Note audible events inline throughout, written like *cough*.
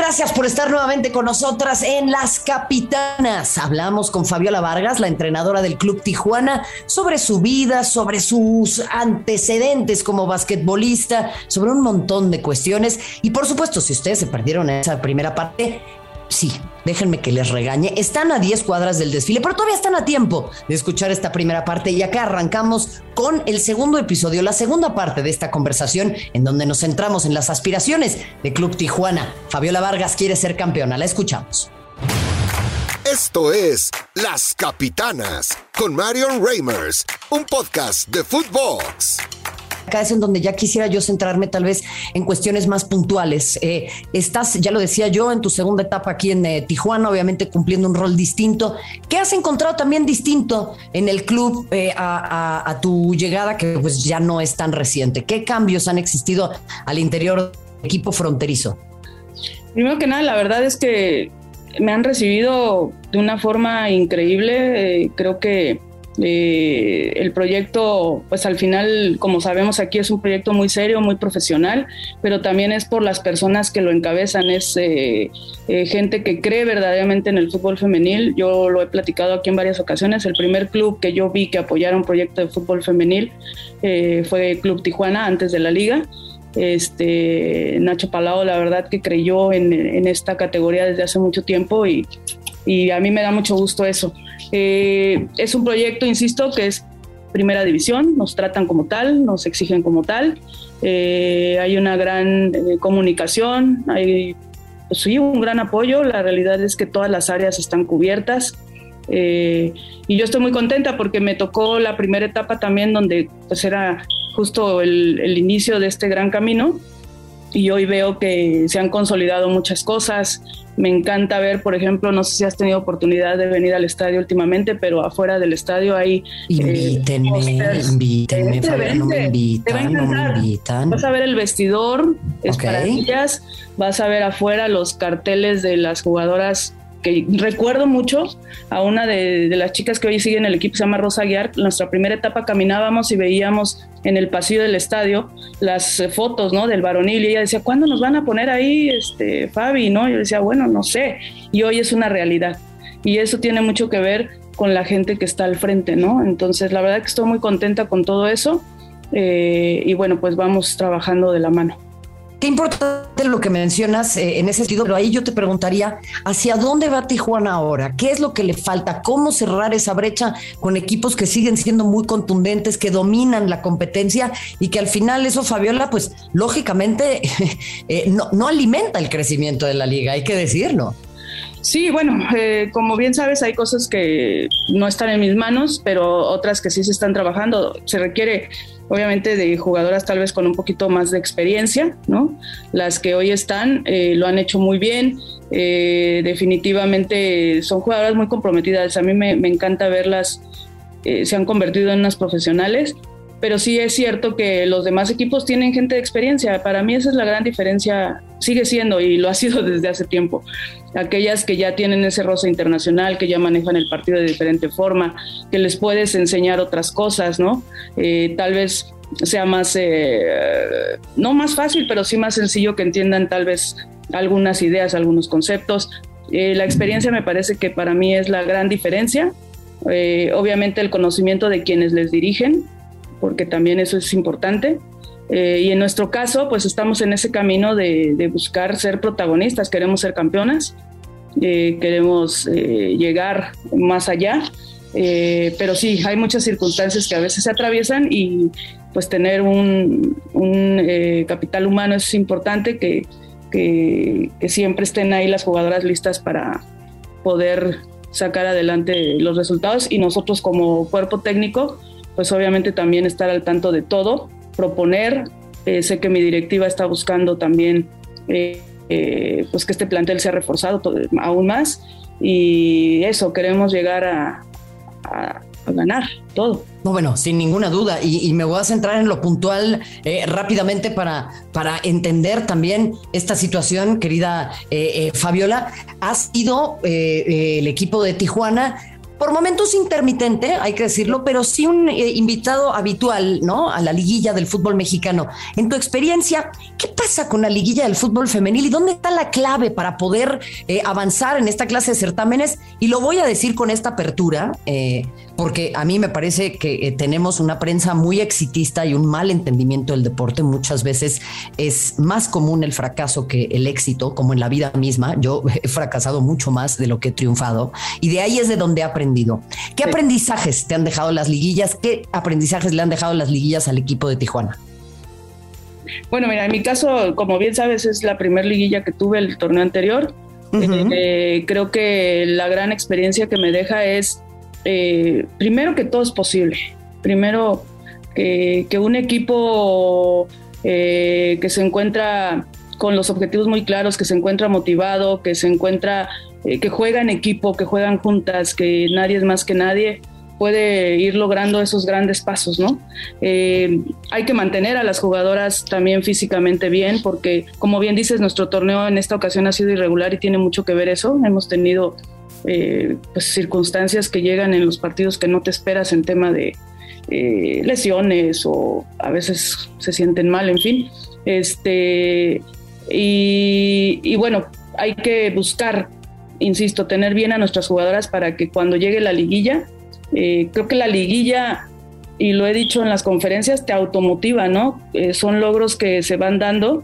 Gracias por estar nuevamente con nosotras en Las Capitanas. Hablamos con Fabiola Vargas, la entrenadora del Club Tijuana, sobre su vida, sobre sus antecedentes como basquetbolista, sobre un montón de cuestiones. Y por supuesto, si ustedes se perdieron esa primera parte, sí, déjenme que les regañe, están a 10 cuadras del desfile, pero todavía están a tiempo de escuchar esta primera parte y acá arrancamos con el segundo episodio, la segunda parte de esta conversación en donde nos centramos en las aspiraciones de Club Tijuana. Fabiola Vargas quiere ser campeona, la escuchamos. Esto es Las Capitanas con Marion Reimers, un podcast de Footbox acá es en donde ya quisiera yo centrarme tal vez en cuestiones más puntuales. Eh, estás, ya lo decía yo, en tu segunda etapa aquí en eh, Tijuana, obviamente cumpliendo un rol distinto. ¿Qué has encontrado también distinto en el club eh, a, tu llegada, que pues ya no es tan reciente? ¿Qué cambios han existido al interior del equipo fronterizo? Primero que nada, la verdad es que me han recibido de una forma increíble. creo que eh, el proyecto, pues al final, como sabemos aquí, es un proyecto muy serio, muy profesional, pero también es por las personas que lo encabezan, es eh, eh, gente que cree verdaderamente en el fútbol femenil. Yo lo he platicado aquí en varias ocasiones. El primer club que yo vi que apoyara un proyecto de fútbol femenil fue Club Tijuana antes de la liga. Este, Nacho Palao, la verdad que creyó en, en esta categoría desde hace mucho tiempo y, y a mí me da mucho gusto eso. Eh, es un proyecto, insisto, que es primera división, nos tratan como tal, nos exigen como tal, eh, hay una gran eh, comunicación, hay pues sí, un gran apoyo, la realidad es que todas las áreas están cubiertas. Y yo estoy muy contenta porque me tocó la primera etapa también donde pues era justo el, el inicio de este gran camino y hoy veo que se han consolidado muchas cosas. Me encanta ver, por ejemplo, no sé si has tenido oportunidad de venir al estadio últimamente, pero afuera del estadio hay... Invítenme, eh, invítenme, no me invitan, no me invitan. Vas a ver el vestidor, es para ellas, vas a ver afuera los carteles de las jugadoras que recuerdo mucho a una de, las chicas que hoy sigue en el equipo, se llama Rosa Guiar. Nuestra primera etapa caminábamos y veíamos en el pasillo del estadio las fotos ¿no? del varonil y ella decía, ¿cuándo nos van a poner ahí, este, Fabi? ¿no? Yo decía, bueno, no sé. Y hoy es una realidad. Y eso tiene mucho que ver con la gente que está al frente, ¿no? Entonces, la verdad que estoy muy contenta con todo eso. Eh, y bueno, pues vamos trabajando de la mano. Qué importante lo que mencionas eh, en ese sentido, pero ahí yo te preguntaría, ¿hacia dónde va Tijuana ahora? ¿Qué es lo que le falta? ¿Cómo cerrar esa brecha con equipos que siguen siendo muy contundentes, que dominan la competencia y que al final eso, Fabiola, pues lógicamente *laughs* eh, no, no alimenta el crecimiento de la liga, hay que decirlo. Sí, bueno, eh, como bien sabes, hay cosas que no están en mis manos, pero otras que sí se están trabajando. Se requiere, obviamente, de jugadoras tal vez con un poquito más de experiencia, ¿no? Las que hoy están eh, lo han hecho muy bien. Eh, definitivamente son jugadoras muy comprometidas. A mí me, me encanta verlas. se han convertido en unas profesionales pero sí es cierto que los demás equipos tienen gente de experiencia. Para mí esa es la gran diferencia, sigue siendo y lo ha *laughs* sido desde hace tiempo. Aquellas que ya tienen ese rosa internacional, que ya manejan el partido de diferente forma, que les puedes enseñar otras cosas, ¿no? Eh, tal vez sea más, eh, no más fácil, pero sí más sencillo que entiendan tal vez algunas ideas, algunos conceptos. Eh, la experiencia me parece que para mí es la gran diferencia. obviamente el conocimiento de quienes les dirigen, porque también eso es importante. Eh, y en nuestro caso, pues estamos en ese camino de, buscar ser protagonistas, queremos ser campeonas, eh, queremos eh, llegar más allá, pero sí, hay muchas circunstancias que a veces se atraviesan y pues tener un, capital humano es importante, que, que, que siempre estén ahí las jugadoras listas para poder sacar adelante los resultados y nosotros como cuerpo técnico pues obviamente también estar al tanto de todo, proponer. Eh, sé que mi directiva está buscando también eh, eh, pues que este plantel sea reforzado aún más y eso, queremos llegar a, ganar todo. No, bueno, sin ninguna duda. Y, me voy a centrar en lo puntual rápidamente para, para entender también esta situación, querida Fabiola. Ha sido el equipo de Tijuana por momentos intermitente, hay que decirlo, pero sí un eh, invitado habitual, ¿no? A la liguilla del fútbol mexicano. En tu experiencia, ¿qué pasa con la liguilla del fútbol femenil y dónde está la clave para poder eh, avanzar en esta clase de certámenes? Y lo voy a decir con esta apertura, eh, porque a mí me parece que tenemos una prensa muy exitista y un mal entendimiento del deporte. Muchas veces es más común el fracaso que el éxito, como en la vida misma. Yo *laughs* he fracasado mucho más de lo que he triunfado y de ahí es de donde he aprendido. ¿Qué aprendizajes te han dejado las liguillas? ¿Qué aprendizajes le han dejado las liguillas al equipo de Tijuana? Bueno, mira, en mi caso, como bien sabes, es la primera liguilla que tuve el torneo anterior. Eh, creo que la gran experiencia que me deja es, eh, primero que todo es posible. Primero que, un equipo eh, que se encuentra con los objetivos muy claros, que se encuentra motivado, que se encuentra, que juega en equipo, que juegan juntas, que nadie es más que nadie, puede ir logrando esos grandes pasos, ¿no? Eh, hay que mantener a las jugadoras también físicamente bien, porque como bien dices, nuestro torneo en esta ocasión ha sido irregular y tiene mucho que ver eso. Hemos tenido eh, pues, circunstancias que llegan en los partidos que no te esperas en tema de eh, lesiones o a veces se sienten mal, en fin. Este, y bueno, hay que buscar, insisto, tener bien a nuestras jugadoras para que cuando llegue la liguilla, eh, creo que la liguilla, y lo he dicho en las conferencias, te automotiva, ¿no? Eh, son logros que se van dando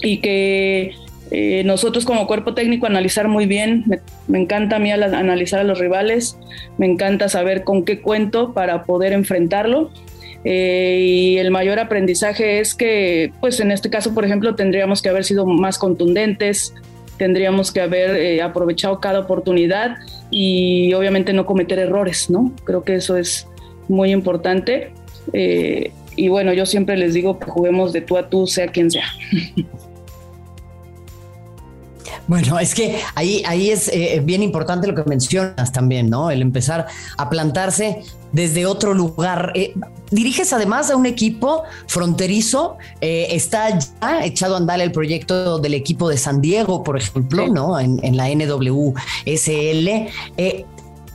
y que eh, nosotros como cuerpo técnico analizar muy bien, me, encanta a mí analizar a los rivales, me encanta saber con qué cuento para poder enfrentarlo. y el mayor aprendizaje es que, pues en este caso, por ejemplo, tendríamos que haber sido más contundentes, tendríamos que haber aprovechado cada oportunidad y obviamente no cometer errores, ¿no? Creo que eso es muy importante. Eh, y bueno, yo siempre les digo que juguemos de tú a tú, sea quien sea. *laughs* Bueno, es que ahí, ahí es eh, bien importante lo que mencionas también, ¿no? El empezar a plantarse desde otro lugar. Eh, diriges además a un equipo fronterizo, eh, está ya echado a andar el proyecto del equipo de San Diego, por ejemplo, ¿no? En, en, la NWSL.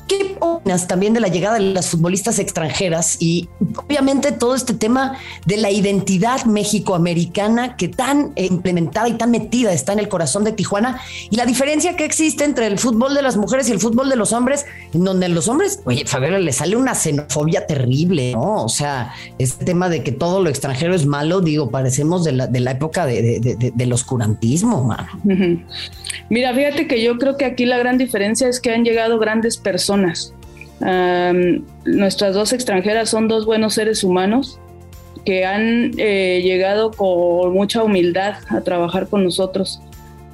¿Qué opinas también de la llegada de las futbolistas extranjeras y obviamente todo este tema de la identidad mexicoamericana que tan implementada y tan metida está en el corazón de Tijuana y la diferencia que existe entre el fútbol de las mujeres y el fútbol de los hombres, en donde los hombres, oye, Fabiola, le sale una xenofobia terrible, ¿no? O sea, este tema de que todo lo extranjero es malo, digo, parecemos de la, de la época de, de, del oscurantismo, mano. Mira, fíjate que yo creo que aquí la gran diferencia es que han llegado grandes personas nuestras dos extranjeras son dos buenos seres humanos que han eh, llegado con mucha humildad a trabajar con nosotros.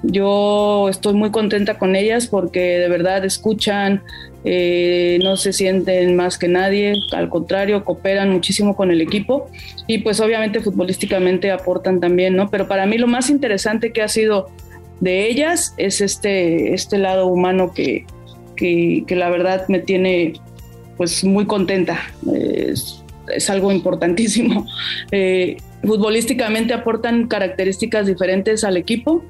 Yo estoy muy contenta con ellas porque de verdad escuchan, eh, no se sienten más que nadie, al contrario, cooperan muchísimo con el equipo y pues obviamente futbolísticamente aportan también, ¿no? Pero para mí lo más interesante que ha sido de ellas es este, este lado humano que, que, la verdad me tiene pues muy contenta. Es, algo importantísimo. *laughs* Eh, futbolísticamente aportan características diferentes al equipo,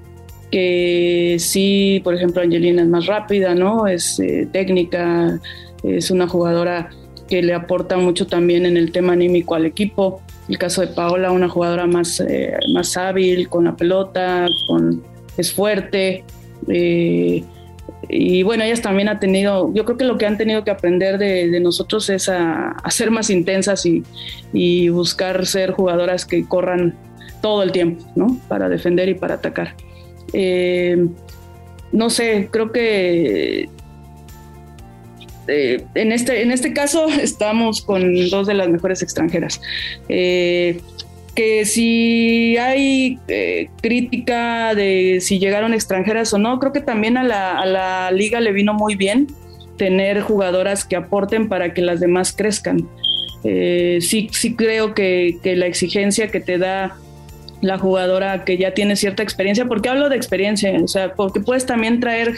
que sí, por ejemplo, Angelina es más rápida, ¿no? Es eh, técnica, es una jugadora que le aporta mucho también en el tema anímico al equipo. El caso de Paola, una jugadora más, eh, más hábil con la pelota, con, es fuerte. Y bueno, ellas también han tenido, yo creo que lo que han tenido que aprender de, nosotros es a, ser más intensas y, buscar ser jugadoras que corran todo el tiempo, ¿no? Para defender y para atacar. Eh, no sé, creo que eh, en, este, en este caso *laughs* estamos con dos de las mejores extranjeras. Eh, que si hay eh, crítica de si llegaron extranjeras o no, creo que también a la, liga le vino muy bien tener jugadoras que aporten para que las demás crezcan. Eh, sí, sí creo que, la exigencia que te da la jugadora que ya tiene cierta experiencia, porque hablo de experiencia, o sea, porque puedes también traer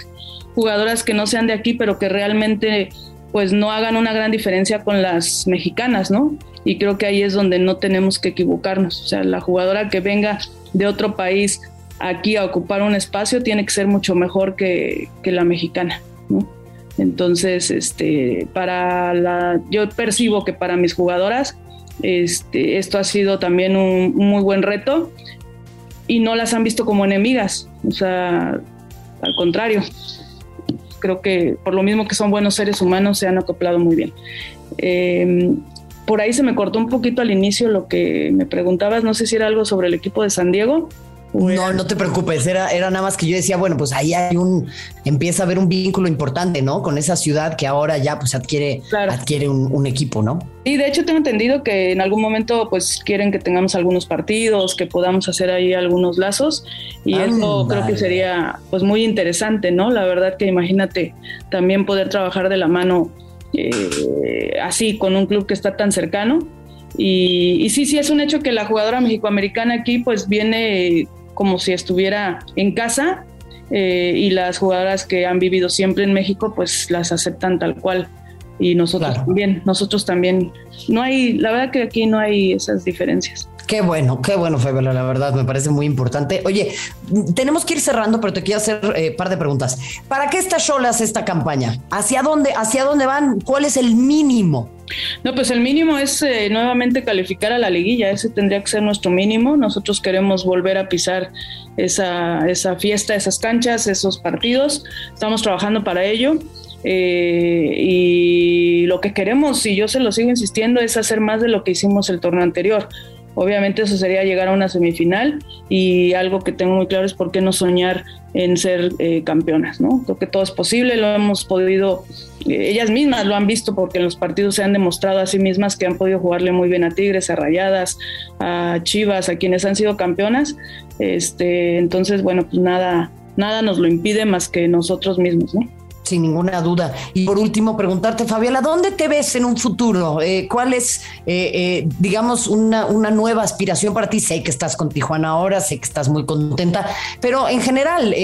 jugadoras que no sean de aquí, pero que realmente pues no hagan una gran diferencia con las mexicanas, ¿no? y creo que ahí es donde no tenemos que equivocarnos. O sea, la jugadora que venga de otro país aquí a ocupar un espacio tiene que ser mucho mejor que, la mexicana. Entonces, este, para la, yo percibo que para mis jugadoras este, esto ha sido también un, muy buen reto y no las han visto como enemigas, o sea, al contrario, creo que por lo mismo que son buenos seres humanos se han acoplado muy bien. Em, por ahí se me cortó un poquito al inicio lo que me preguntabas, no sé si era algo sobre el equipo de San Diego. No, no te preocupes, era, era nada más que yo decía, bueno, pues ahí hay un, empieza a haber un vínculo importante, ¿no? Con esa ciudad que ahora ya pues adquiere, adquiere un, equipo, ¿no? Y de hecho tengo entendido que en algún momento pues quieren que tengamos algunos partidos, que podamos hacer ahí algunos lazos y eso creo que sería pues muy interesante, ¿no? La verdad que imagínate también poder trabajar de la mano eh, así con un club que está tan cercano. Y, y, sí, sí, es un hecho que la jugadora mexicoamericana aquí pues viene como si estuviera en casa eh, y las jugadoras que han vivido siempre en México pues las aceptan tal cual y nosotros también, nosotros también. No hay, la verdad que aquí no hay esas diferencias. Qué bueno, qué bueno, Fabiola, la verdad, me parece muy importante. Oye, tenemos que ir cerrando, pero te quiero hacer un eh, par de preguntas. ¿Para qué está Cholas esta campaña? ¿Hacia dónde, hacia dónde van? ¿Cuál es el mínimo? No, pues el mínimo es eh, nuevamente calificar a la liguilla, ese tendría que ser nuestro mínimo. Nosotros queremos volver a pisar esa, esa fiesta, esas canchas, esos partidos. Estamos trabajando para ello. Eh, y lo que queremos, y yo se lo sigo insistiendo, es hacer más de lo que hicimos el torneo anterior. Obviamente eso sería llegar a una semifinal y algo que tengo muy claro es por qué no soñar en ser eh, campeonas, ¿no? Creo que todo es posible, lo hemos podido, eh, ellas mismas lo han visto porque en los partidos se han demostrado a sí mismas que han podido jugarle muy bien a Tigres, a Rayadas, a Chivas, a quienes han sido campeonas. Este, entonces, bueno, pues nada, nada nos lo impide más que nosotros mismos, ¿no? Sin ninguna duda. Y por último, preguntarte, Fabiola, ¿dónde te ves en un futuro? Eh, ¿Cuál es, eh, eh, digamos, una, una, nueva aspiración para ti? Sé que estás con Tijuana ahora, sé que estás muy contenta, pero en general,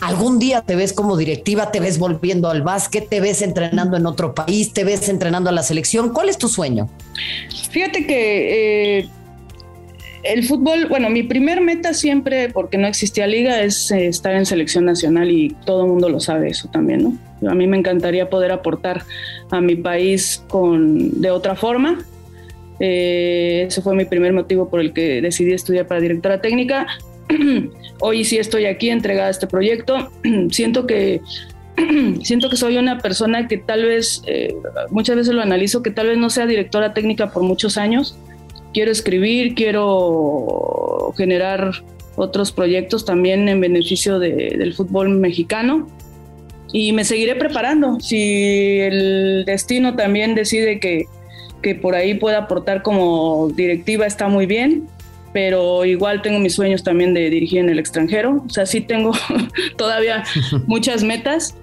¿algún día te ves como directiva? ¿Te ves volviendo al básquet? ¿Te ves entrenando en otro país? ¿Te ves entrenando a la selección? ¿Cuál es tu sueño? Fíjate que el fútbol, bueno, mi primer meta siempre, porque no existía liga, es eh, estar en selección nacional y todo el mundo lo sabe eso también, ¿no? A mí me encantaría poder aportar a mi país con, de otra forma. Eh, ese fue mi primer motivo por el que decidí estudiar para directora técnica. *clears throat* Hoy sí estoy aquí entregada a este proyecto. *clears throat* siento que *clears throat* siento que soy una persona que tal vez, eh, muchas veces lo analizo, que tal vez no sea directora técnica por muchos años, quiero escribir, quiero generar otros proyectos también en beneficio del fútbol mexicano y me seguiré preparando. Si el destino también decide que, que por ahí pueda aportar como directiva, está muy bien, pero igual tengo mis sueños también de dirigir en el extranjero. O sea, sí tengo *laughs* todavía *laughs* muchas metas,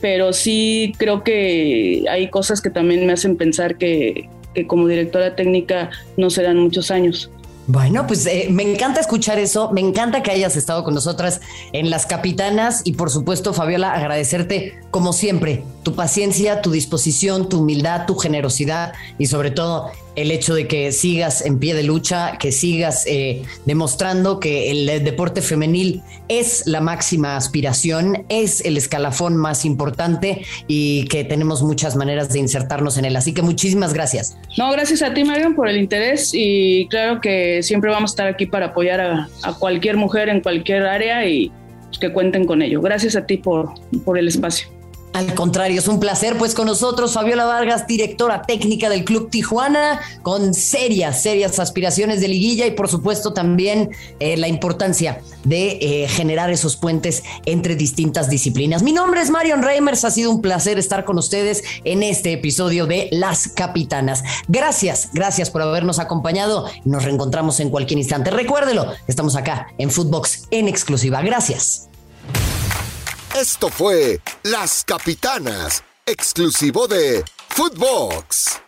pero sí creo que hay cosas que también me hacen pensar que, que como directora técnica no serán muchos años. Bueno, pues eh, me encanta escuchar eso, me encanta que hayas estado con nosotras en Las Capitanas y por supuesto, Fabiola, agradecerte como siempre tu paciencia, tu disposición, tu humildad, tu generosidad y sobre todo el hecho de que sigas en pie de lucha, que sigas eh, demostrando que el deporte femenil es la máxima aspiración, es el escalafón más importante y que tenemos muchas maneras de insertarnos en él. Así que muchísimas gracias. No, gracias a ti, Marion, por el interés y claro que siempre vamos a estar aquí para apoyar a, cualquier mujer en cualquier área y que cuenten con ello. Gracias a ti por, por el espacio. Al contrario, es un placer, pues con nosotros Fabiola Vargas, directora técnica del Club Tijuana, con serias, serias aspiraciones de liguilla y por supuesto también eh, la importancia de eh, generar esos puentes entre distintas disciplinas. Mi nombre es Marion Reimers, ha sido un placer estar con ustedes en este episodio de Las Capitanas. Gracias, gracias por habernos acompañado nos reencontramos en cualquier instante. Recuérdelo, estamos acá en Footbox en exclusiva. Gracias. Esto fue Las Capitanas, exclusivo de Footbox.